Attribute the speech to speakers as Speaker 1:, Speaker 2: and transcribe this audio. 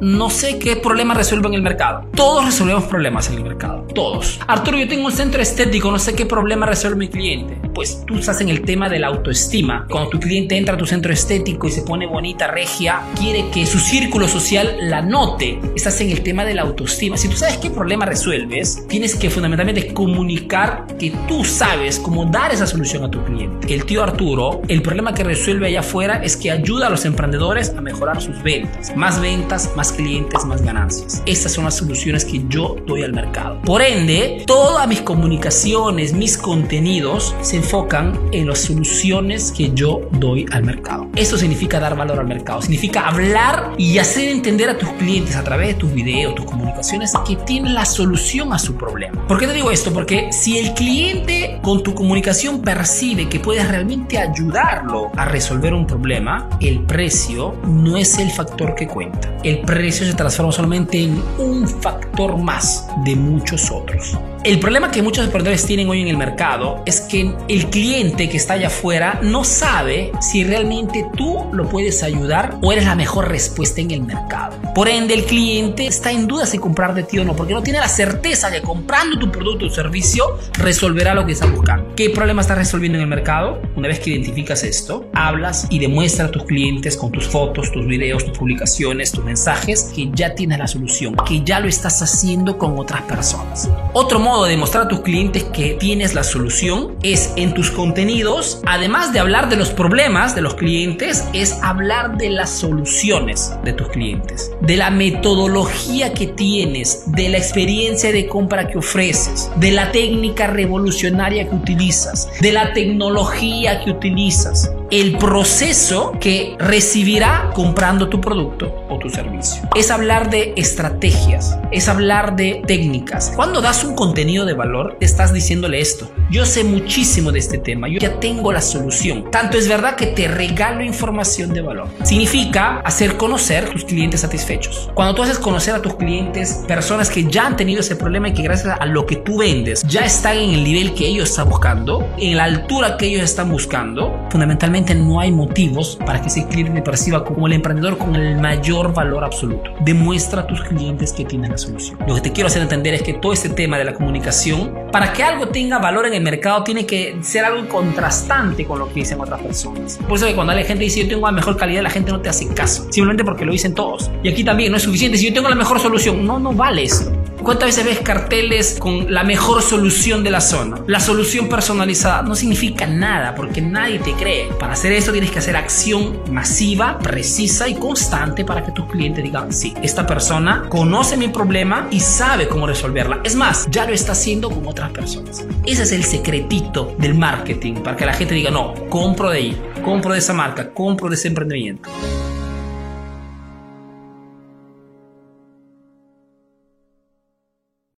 Speaker 1: no sé qué problema resuelvo en el mercado. Todos resolvemos problemas en el mercado. Todos. Arturo, yo tengo un centro estético, no sé qué problema resuelve mi cliente. Pues tú estás en el tema de la autoestima. Cuando tu cliente entra a tu centro estético y se pone bonita, regia, quiere que su círculo social la note. Estás en el tema de la autoestima. Si tú sabes qué problema resuelves, tienes que fundamentalmente comunicar que tú sabes cómo dar esa solución a tu cliente. El tío Arturo, el problema que resuelve allá afuera es que ayuda a los emprendedores a mejorar sus ventas. Más ventas, más clientes, más ganancias. Estas son las soluciones que yo doy al mercado. Por ende, todas mis comunicaciones, mis contenidos se enfocan en las soluciones que yo doy al mercado. Eso significa dar valor al mercado. Significa hablar y hacer entender a tus clientes a través de tus videos, tus comunicaciones, que tienen la solución a su problema. ¿Por qué te digo esto? Porque si el cliente con tu comunicación percibe que puedes realmente ayudarlo a resolver un problema, el precio no es el factor que cuenta. El precio se transforma solamente en un factor más de muchos otros. El problema que muchos emprendedores tienen hoy en el mercado es que el cliente que está allá afuera no sabe si realmente tú lo puedes ayudar o eres la mejor respuesta en el mercado. Por ende, el cliente está en duda si comprar de ti o no, porque no tiene la certeza de comprando tu producto o servicio resolverá lo que está buscando. ¿Qué problema estás resolviendo en el mercado? Una vez que identificas esto, hablas y demuestras a tus clientes con tus fotos, tus videos, tus publicaciones, tus mensajes que ya tienes la solución, que ya lo estás haciendo con otras personas. Otro de demostrar a tus clientes que tienes la solución es en tus contenidos, además de hablar de los problemas de los clientes, es hablar de las soluciones de tus clientes, de la metodología que tienes, de la experiencia de compra que ofreces, de la técnica revolucionaria que utilizas, de la tecnología que utilizas el proceso que recibirá comprando tu producto o tu servicio. Es hablar de estrategias, es hablar de técnicas. Cuando das un contenido de valor, estás diciéndole esto. Yo sé muchísimo de este tema, yo ya tengo la solución. Tanto es verdad que te regalo información de valor. Significa hacer conocer tus clientes satisfechos. Cuando tú haces conocer a tus clientes personas que ya han tenido ese problema y que gracias a lo que tú vendes ya están en el nivel que ellos están buscando, en la altura que ellos están buscando, fundamentalmente no hay motivos para que ese cliente te perciba como el emprendedor con el mayor valor absoluto. Demuestra a tus clientes que tienen la solución. Lo que te quiero hacer entender es que todo este tema de la comunicación, para que algo tenga valor en el mercado, tiene que ser algo contrastante con lo que dicen otras personas. Por eso que cuando la gente dice yo tengo la mejor calidad, la gente no te hace caso. Simplemente porque lo dicen todos. Y aquí también no es suficiente. Si yo tengo la mejor solución, no, no vale eso. ¿Cuántas veces ves carteles con la mejor solución de la zona? La solución personalizada no significa nada porque nadie te cree. Para hacer eso tienes que hacer acción masiva, precisa y constante para que tus clientes digan, sí, esta persona conoce mi problema y sabe cómo resolverla. Es más, ya lo está haciendo con otras personas. Ese es el secretito del marketing para que la gente diga, no, compro de ahí, compro de esa marca, compro de ese emprendimiento.